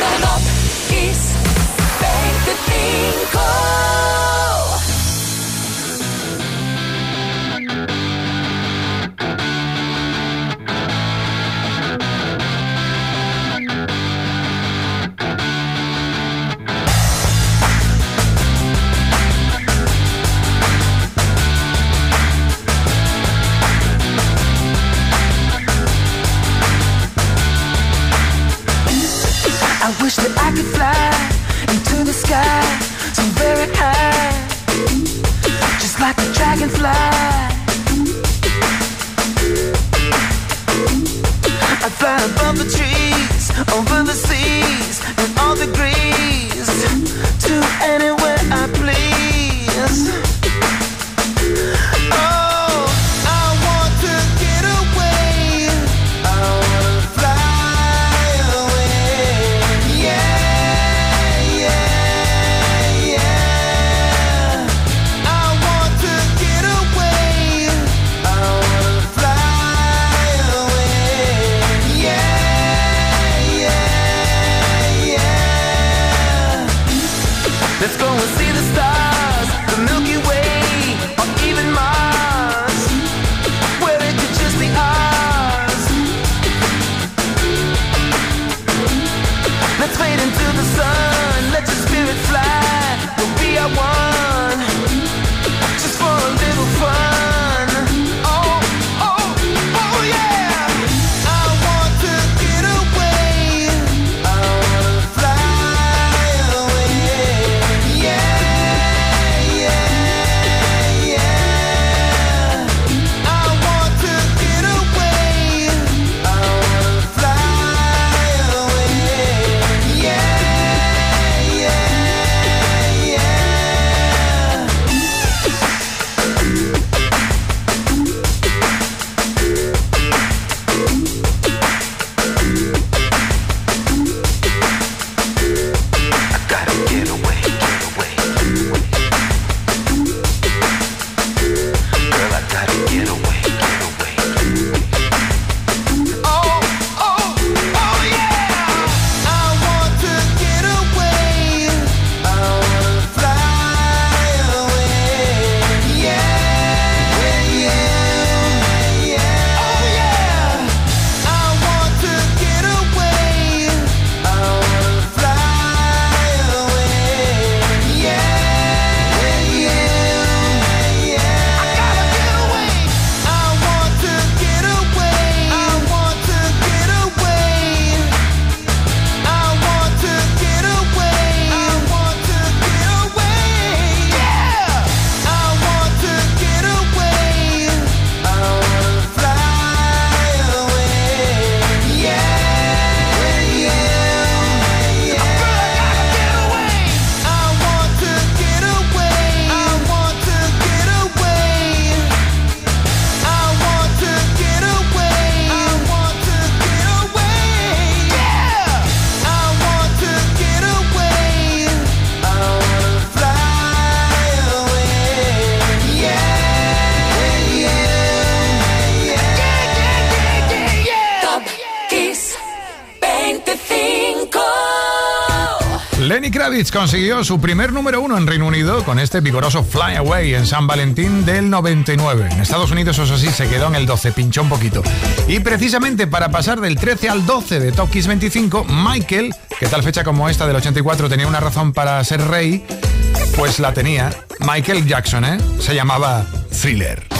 coming up is, the thing. Consiguió su primer número uno en Reino Unido con este vigoroso Fly Away en San Valentín del 99. En Estados Unidos, eso sí, se quedó en el 12, pinchó un poquito. Y precisamente para pasar del 13 al 12 de Top Kiss 25, Michael, que tal fecha como esta del 84 tenía una razón para ser rey, pues la tenía. Michael Jackson, ¿eh? Se llamaba Thriller.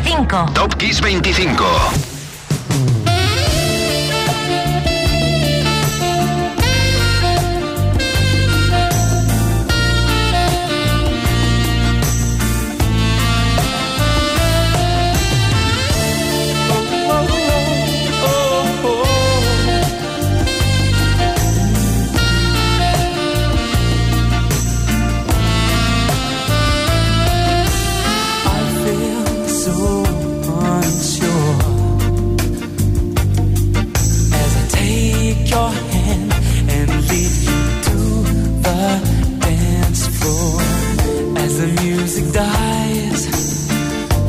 25. Top Kiss 25. the music dies,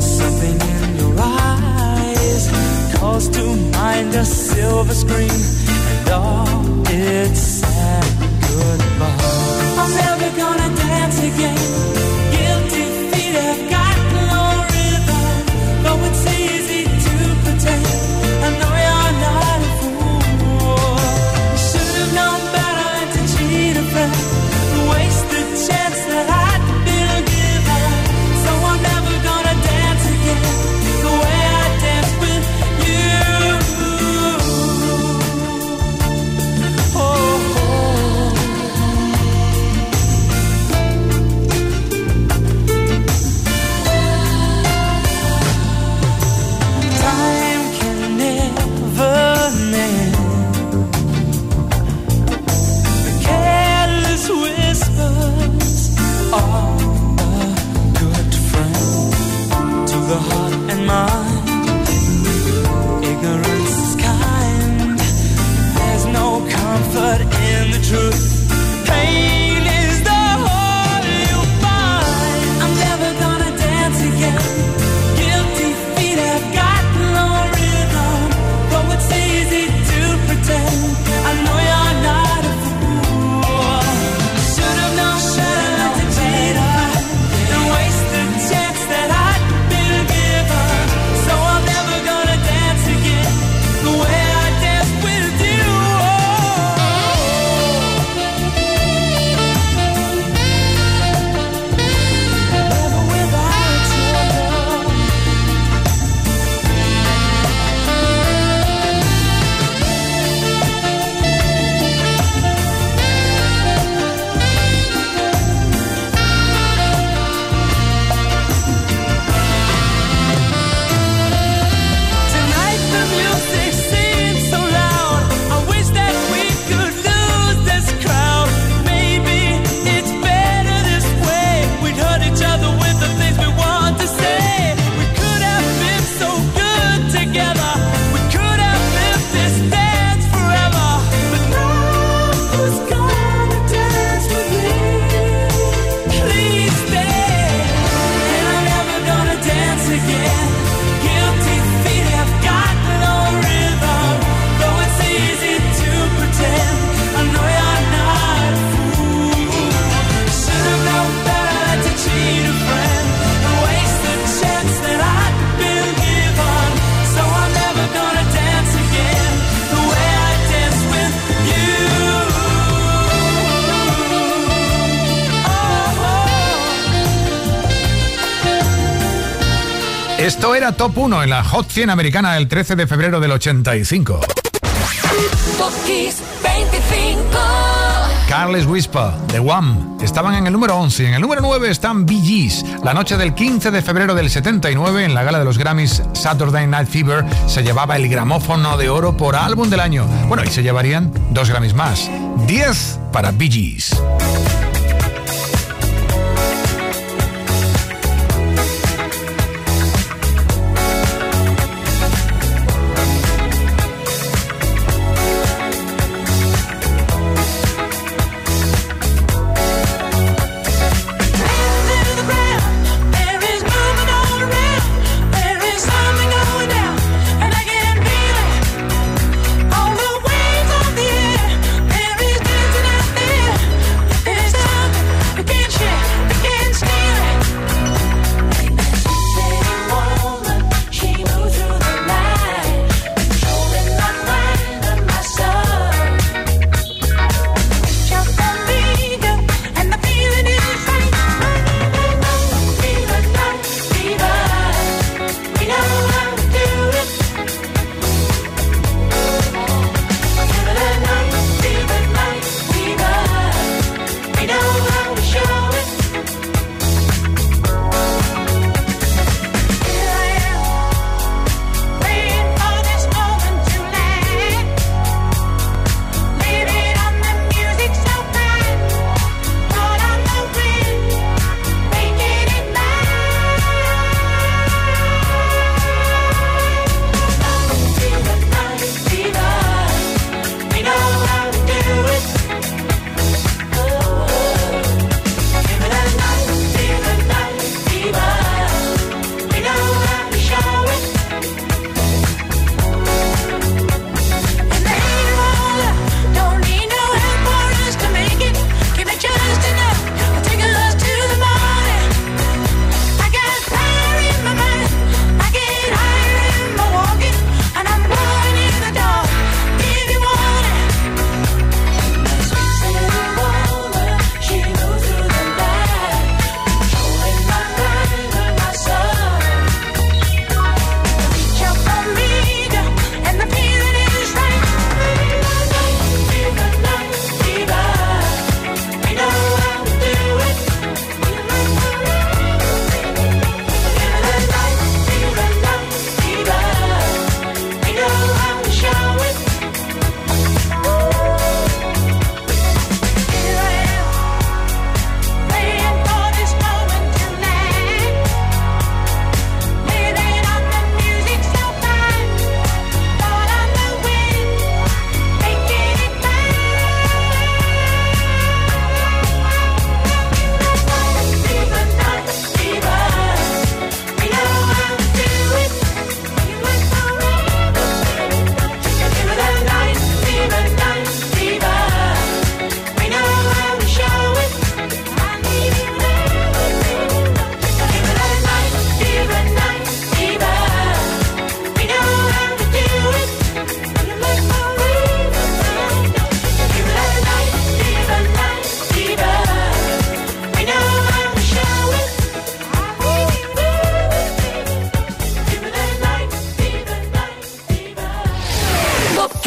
something in your eyes calls to mind a silver screen and all its sad goodbye. Top 1 en la Hot 100 americana del 13 de febrero del 85. Top Kiss 25. Careless Whisper, The One. Estaban en el número 11. En el número 9 están Bee Gees. La noche del 15 de febrero del 79, en la gala de los Grammys Saturday Night Fever, se llevaba el gramófono de oro por álbum del año. Bueno, y se llevarían dos Grammys más. 10 para Bee Gees.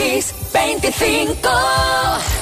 625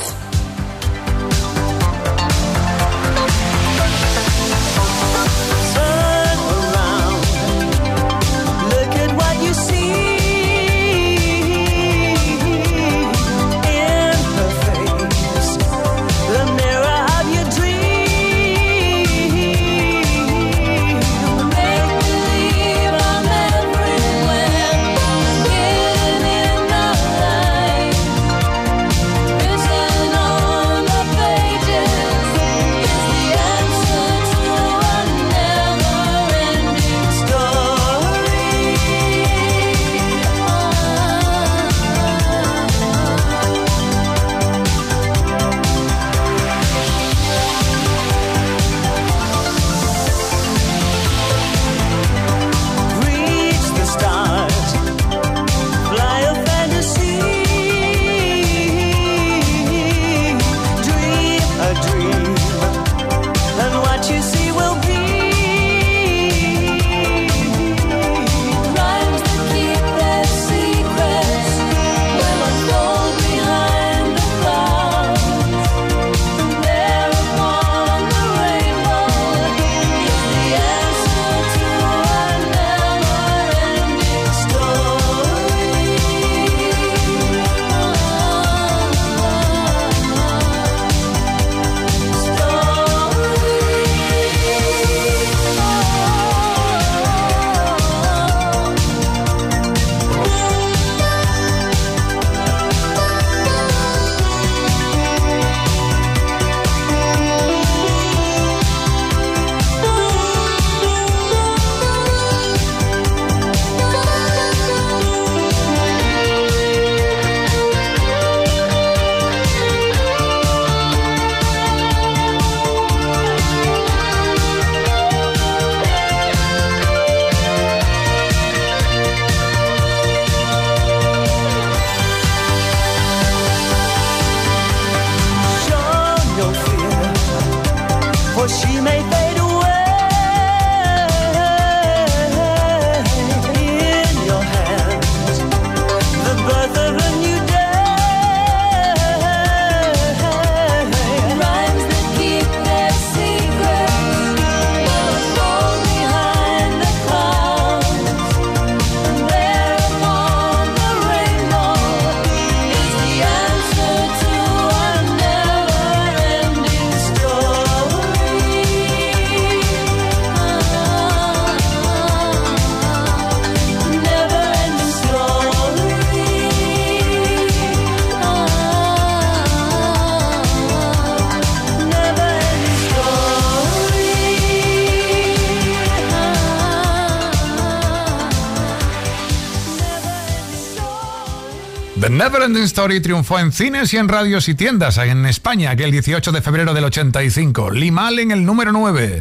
Neverending Story triunfó en cines y en radios y tiendas en España aquel 18 de febrero del 85. Limal en el número 9.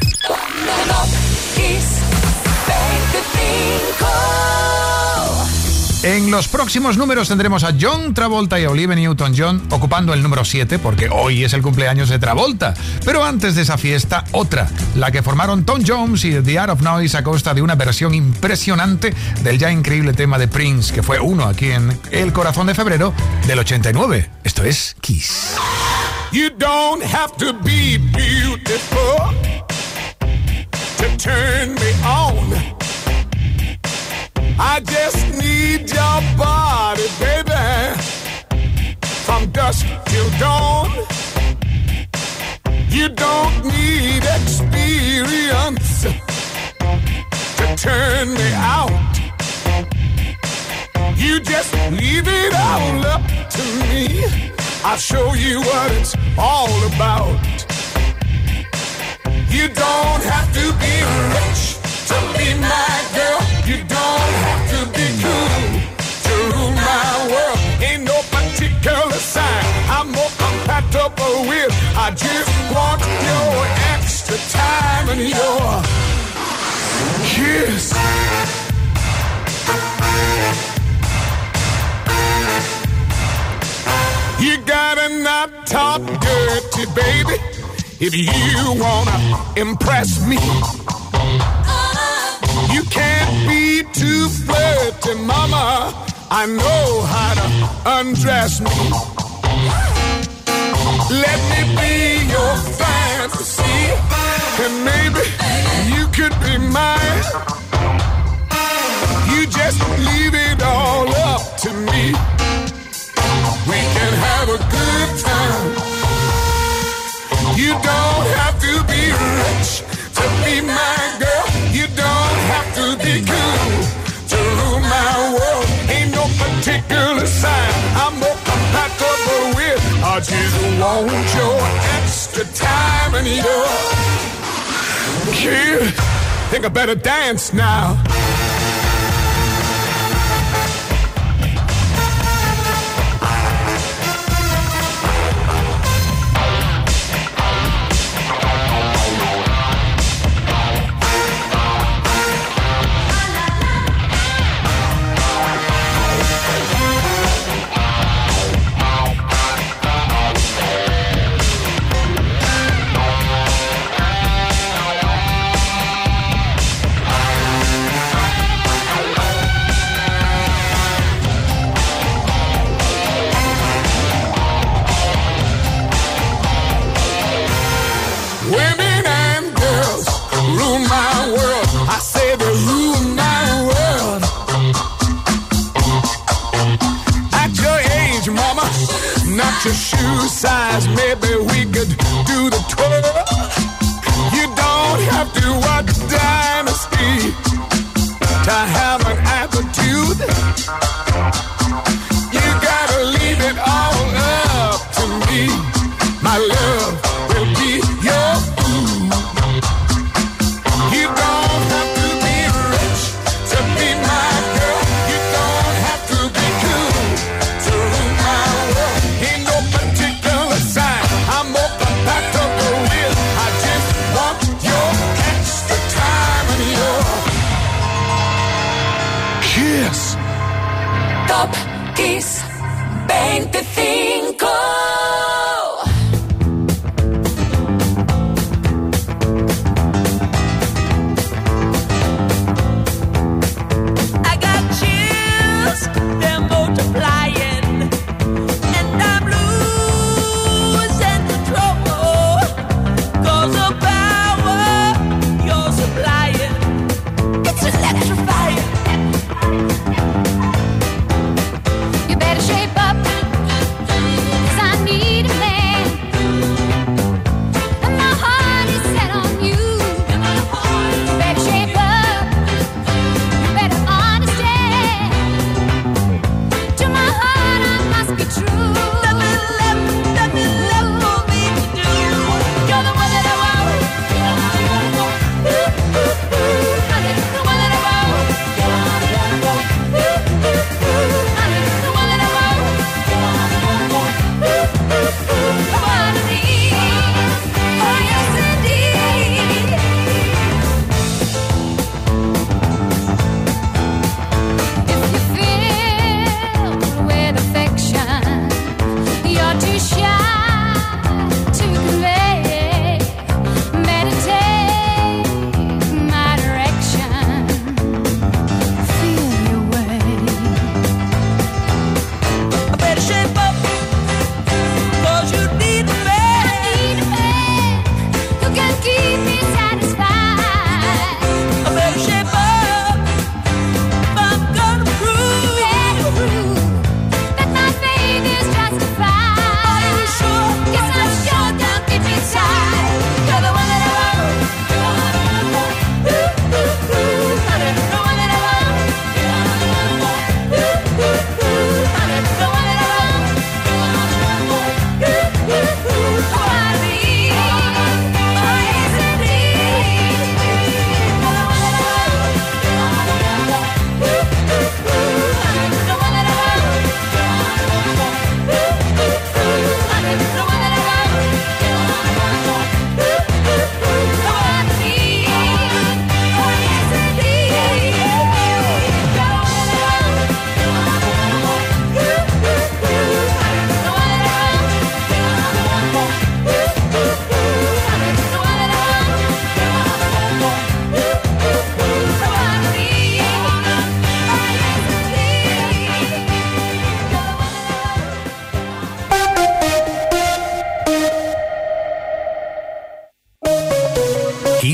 En los próximos números tendremos a John Travolta y a Olivia Newton-John ocupando el número 7 porque hoy es el cumpleaños de Travolta. Pero antes de esa fiesta, otra, la que formaron Tom Jones y The Art of Noise a costa de una versión impresionante del ya increíble tema de Prince, que fue uno aquí en El Corazón de Febrero del 89. Esto es Kiss. I just need your body, baby, from dusk till dawn. You don't need experience to turn me out. You just leave it all up to me. I'll show you what it's all about. You don't have to be rich to be my girl. You don't have to be cool to rule my world. Ain't no particular sign I'm more compatible with. I just want your extra time and your kiss. You gotta not talk dirty, baby, if you wanna impress me. You can't be too flirty, mama. I know how to undress me. Let me be your fantasy, and maybe you could be mine. You just leave it all up to me. We can have a good time. You don't have to be rich to be my I just want your extra time and your kid. Think I better dance now.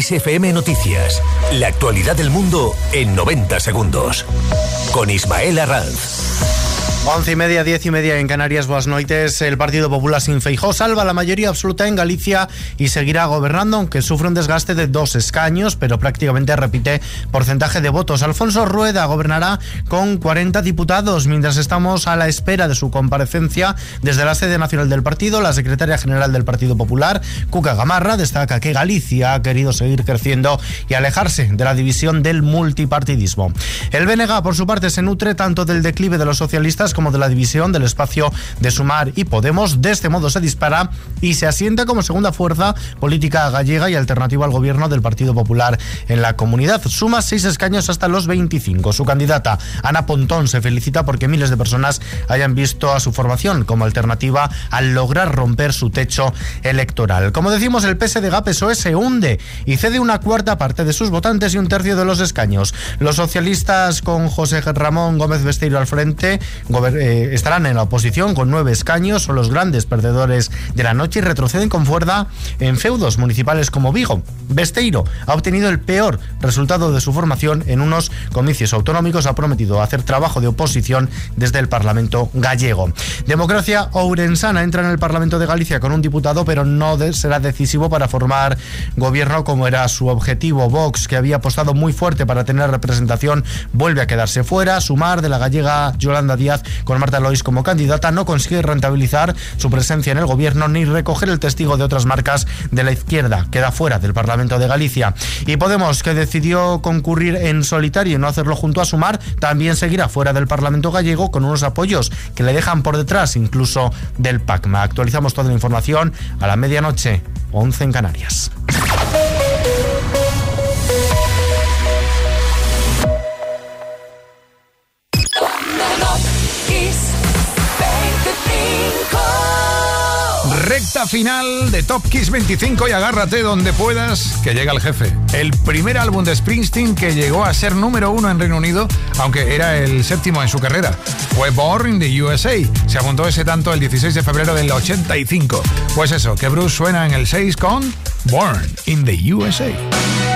XFM Noticias. La actualidad del mundo en 90 segundos. Con Ismael Arranz. Once y media, diez y media en Canarias, buenas noites. El Partido Popular sin Feijó salva la mayoría absoluta en Galicia y seguirá gobernando, aunque sufre un desgaste de dos escaños, pero prácticamente repite porcentaje de votos. Alfonso Rueda gobernará con 40 diputados, mientras estamos a la espera de su comparecencia desde la sede nacional del partido. La secretaria general del Partido Popular, Cuca Gamarra, destaca que Galicia ha querido seguir creciendo y alejarse de la división del multipartidismo. El BNG, por su parte, se nutre tanto del declive de los socialistas como de la división del espacio de Sumar y Podemos. De este modo se dispara y se asienta como segunda fuerza política gallega y alternativa al gobierno del Partido Popular en la comunidad. Suma seis escaños hasta los 25. Su candidata, Ana Pontón, se felicita porque miles de personas hayan visto a su formación como alternativa al lograr romper su techo electoral. Como decimos, el PSDG-PSOE se hunde y cede una cuarta parte de sus votantes y un tercio de los escaños. Los socialistas con José Ramón Gómez Besteiro al frente estarán en la oposición con nueve escaños, son los grandes perdedores de la noche y retroceden con fuerza en feudos municipales como Vigo. Besteiro ha obtenido el peor resultado de su formación en unos comicios autonómicos, ha prometido hacer trabajo de oposición desde el Parlamento gallego. Democracia Ourensana entra en el Parlamento de Galicia con un diputado, pero no será decisivo para formar gobierno como era su objetivo. Vox, que había apostado muy fuerte para tener representación, vuelve a quedarse fuera. Sumar de la gallega Yolanda Díaz con Marta Lois como candidata, no consigue rentabilizar su presencia en el gobierno ni recoger el testigo de otras marcas de la izquierda. Queda fuera del Parlamento de Galicia. Y Podemos, que decidió concurrir en solitario y no hacerlo junto a Sumar, también seguirá fuera del Parlamento gallego con unos apoyos que le dejan por detrás incluso del PACMA. Actualizamos toda la información a la medianoche, 11 en Canarias. Final de Top Kiss 25 y agárrate donde puedas, que llega el jefe. El primer álbum de Springsteen que llegó a ser número uno en Reino Unido, aunque era el séptimo en su carrera. Fue Born in the USA. Se apuntó ese tanto el 16 de febrero del 85. Pues eso, que Bruce suena en el 6 con Born in the USA.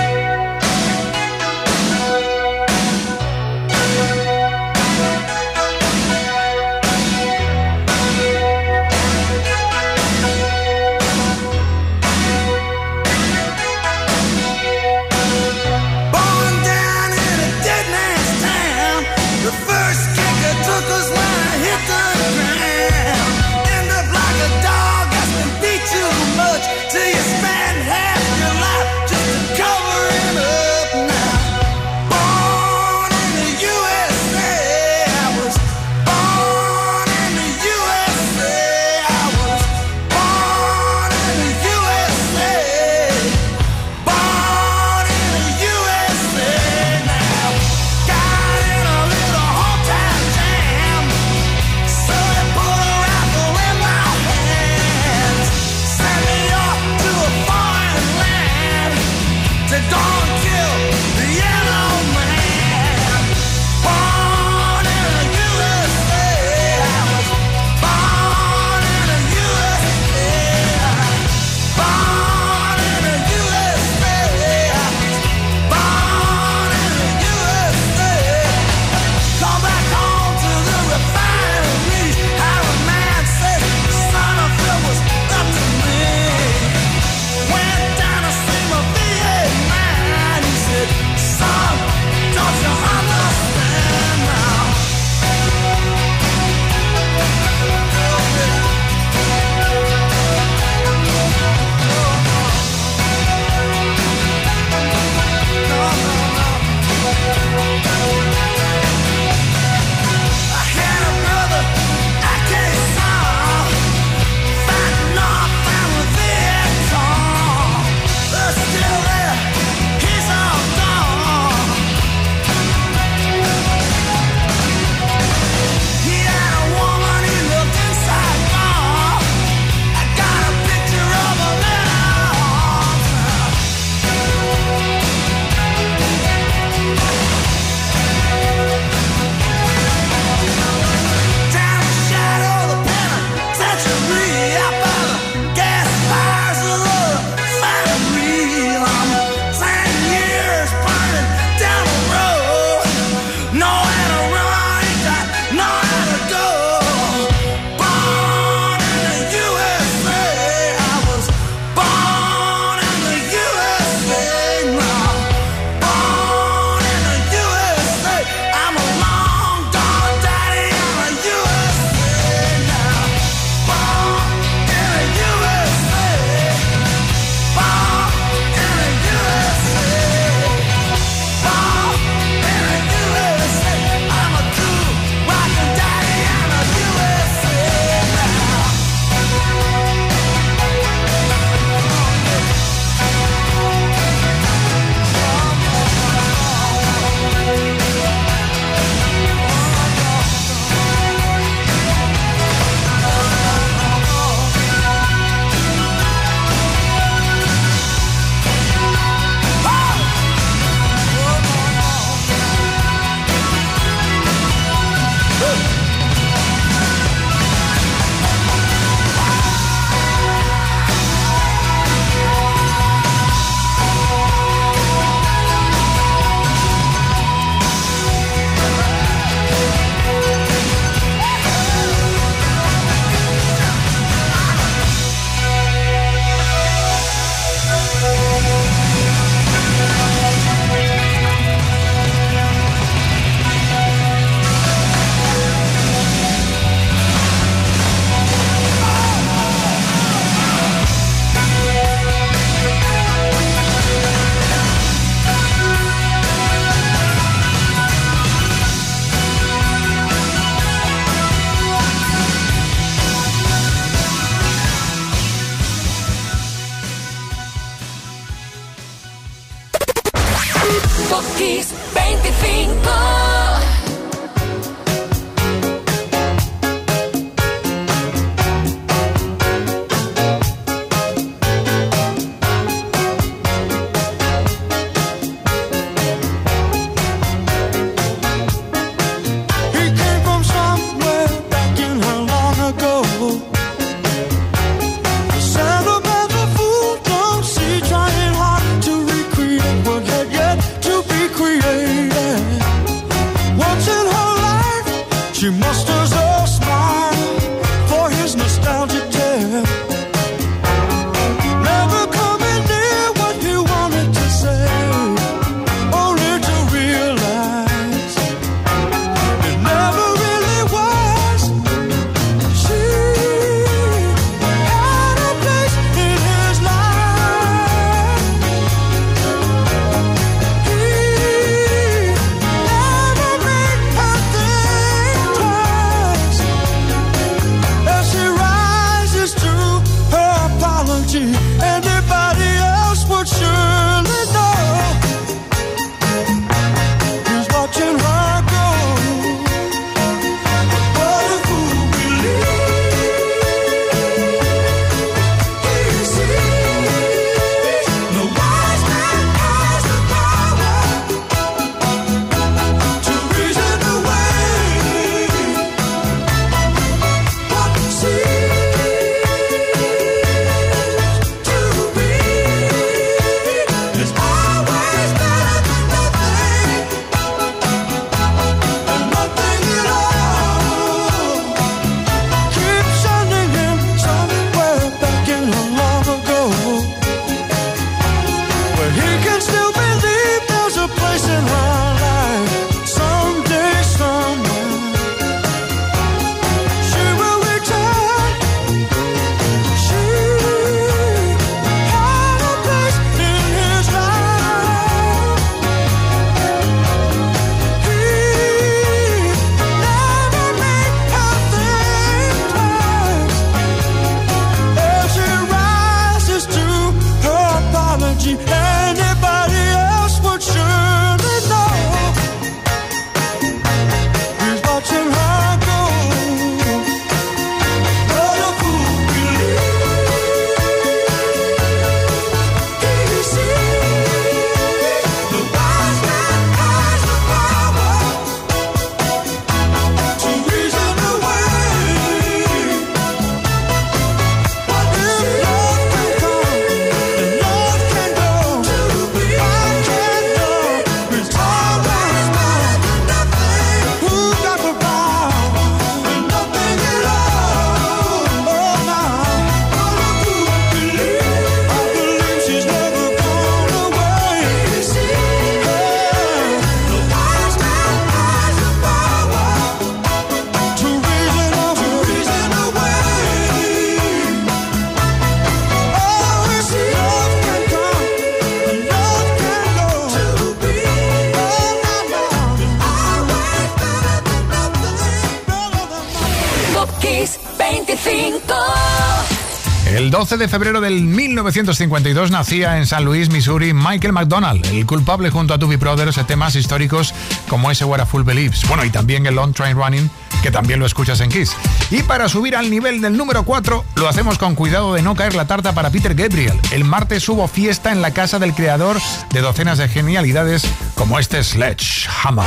El 12 de febrero del 1952 nacía en San Luis, Missouri, Michael McDonald, el culpable junto a Tubi Brothers de temas históricos como ese What a Full Believes. Bueno, y también el Long Train Running, que también lo escuchas en Kiss. Y para subir al nivel del número 4, lo hacemos con cuidado de no caer la tarta para Peter Gabriel. El martes hubo fiesta en la casa del creador de docenas de genialidades como este Sledgehammer.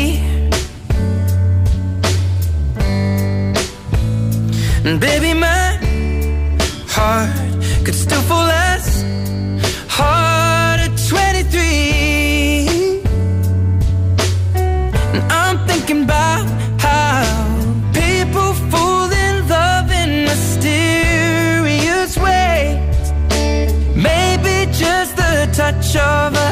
And baby, my heart could still fall as hard at 23. And I'm thinking about how people fall in love in mysterious ways. Maybe just the touch of a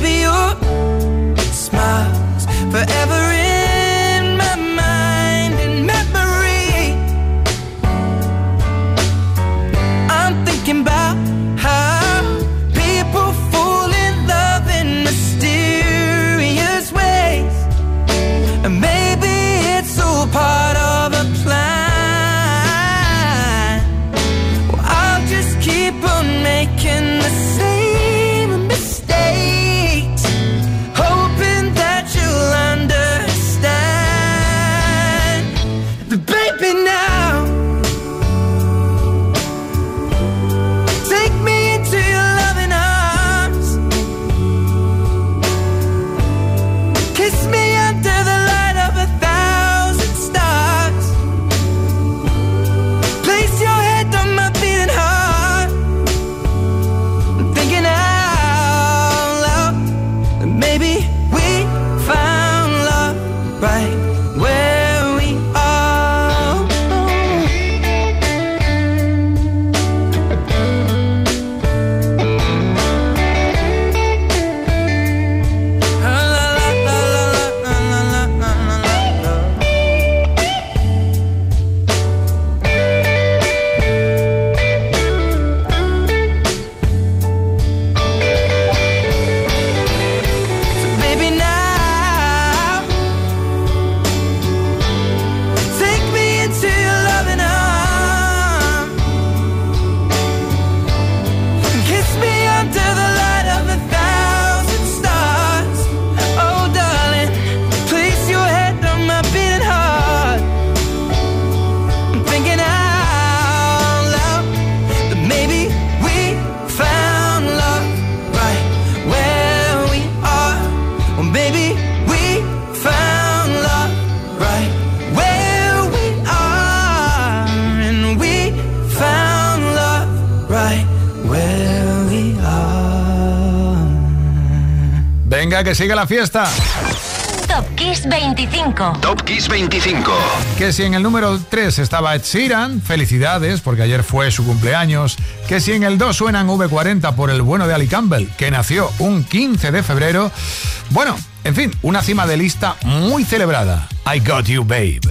baby, your smiles forever que siga la fiesta. Top Kiss 25. Top Kiss 25. Que si en el número 3 estaba Ed Sheeran, felicidades, porque ayer fue su cumpleaños. Que si en el 2 suenan V40 por el bueno de Ali Campbell, que nació un 15 de febrero. Bueno, en fin, una cima de lista muy celebrada. I Got You, Babe.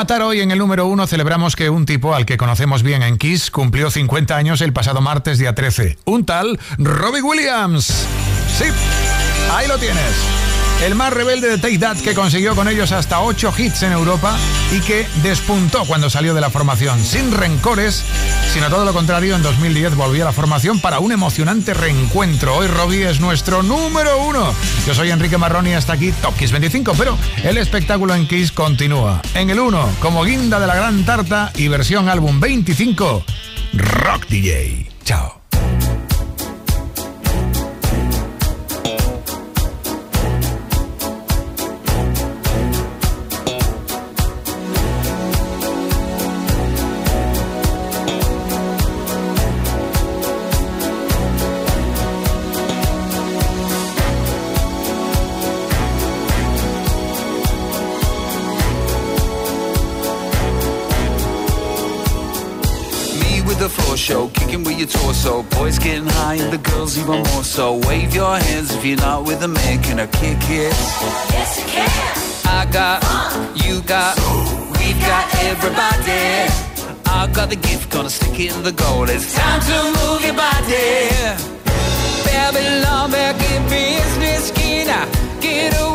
Rematar hoy en el número uno celebramos que un tipo al que conocemos bien en Kiss cumplió 50 años el pasado martes día 13. Un tal Robbie Williams. Sí, ahí lo tienes. El más rebelde de Take que consiguió con ellos hasta 8 hits en Europa y que despuntó cuando salió de la formación sin rencores, sino todo lo contrario, en 2010 volvió a la formación para un emocionante reencuentro. Hoy Robbie es nuestro número uno. Yo soy Enrique Marroni, hasta aquí Top Kiss 25, pero el espectáculo en Kiss continúa. En el 1, como guinda de la gran tarta y versión álbum 25, Rock DJ. Chao. Boys getting high and the girls even more so. Wave your hands if you're not with a man. Can I kick it? Yes, you can. I got, you got, we've got everybody. I got the gift, gonna stick it in the goal. It's time to move your body. Babylon back in business, can I get a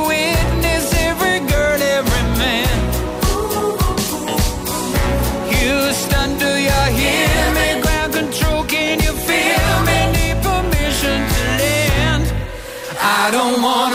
I don't wanna